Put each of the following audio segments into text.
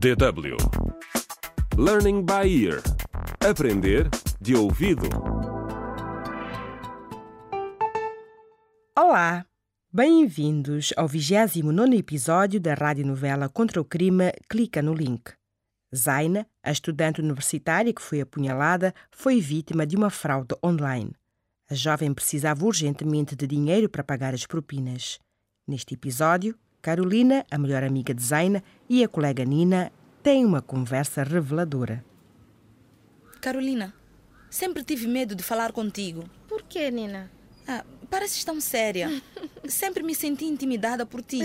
DW Learning by Ear Aprender de ouvido. Olá, bem-vindos ao 29 episódio da radionovela Contra o Crime Clica no Link. Zaina, a estudante universitária que foi apunhalada, foi vítima de uma fraude online. A jovem precisava urgentemente de dinheiro para pagar as propinas. Neste episódio, Carolina, a melhor amiga de Zaina, e a colega Nina têm uma conversa reveladora. Carolina, sempre tive medo de falar contigo. Por que, Nina? Ah, pareces tão séria. sempre me senti intimidada por ti.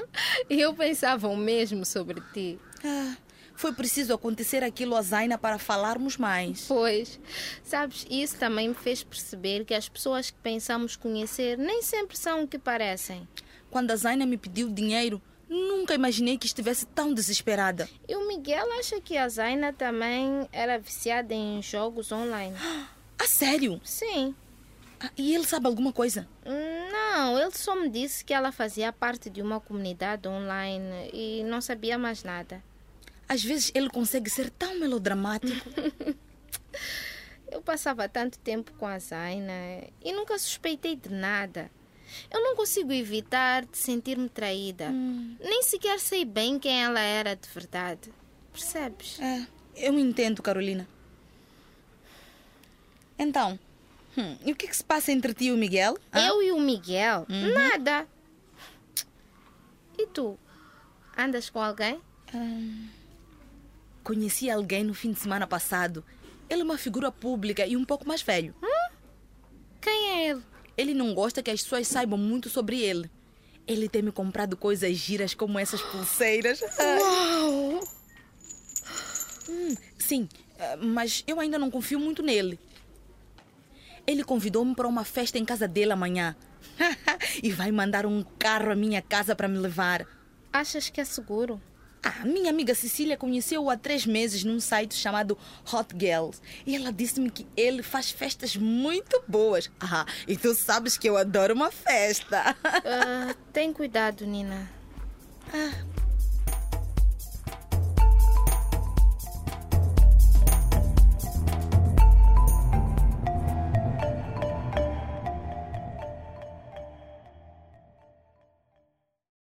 Eu pensava o mesmo sobre ti. Ah, foi preciso acontecer aquilo a Zaina para falarmos mais. Pois, sabes, isso também me fez perceber que as pessoas que pensamos conhecer nem sempre são o que parecem. Quando a Zaina me pediu dinheiro, nunca imaginei que estivesse tão desesperada. E o Miguel acha que a Zaina também era viciada em jogos online. Ah, sério? Sim. Ah, e ele sabe alguma coisa? Não, ele só me disse que ela fazia parte de uma comunidade online e não sabia mais nada. Às vezes ele consegue ser tão melodramático. Eu passava tanto tempo com a Zaina e nunca suspeitei de nada. Eu não consigo evitar de sentir-me traída. Nem sequer sei bem quem ela era de verdade. Percebes? É, eu entendo, Carolina. Então, hum, e o que, que se passa entre ti e o Miguel? Hã? Eu e o Miguel? Nada. E tu? Andas com alguém? Conheci alguém no fim de semana passado. Ele é uma figura pública e um pouco mais velho. Quem é ele? Ele não gosta que as pessoas saibam muito sobre ele. Ele tem me comprado coisas giras como essas pulseiras. Uau! Hum, sim, eh, mas eu ainda não confio muito nele. Ele convidou-me para uma festa em casa dele amanhã. e vai mandar um carro à minha casa para me levar. Achas que é seguro? Ah, minha amiga Cecília conheceu-o há três meses num site chamado Hot Girls. E ela disse-me que ele faz festas muito boas. Ah, e tu sabes que eu adoro uma festa. Ah, tem cuidado, Nina. Ah,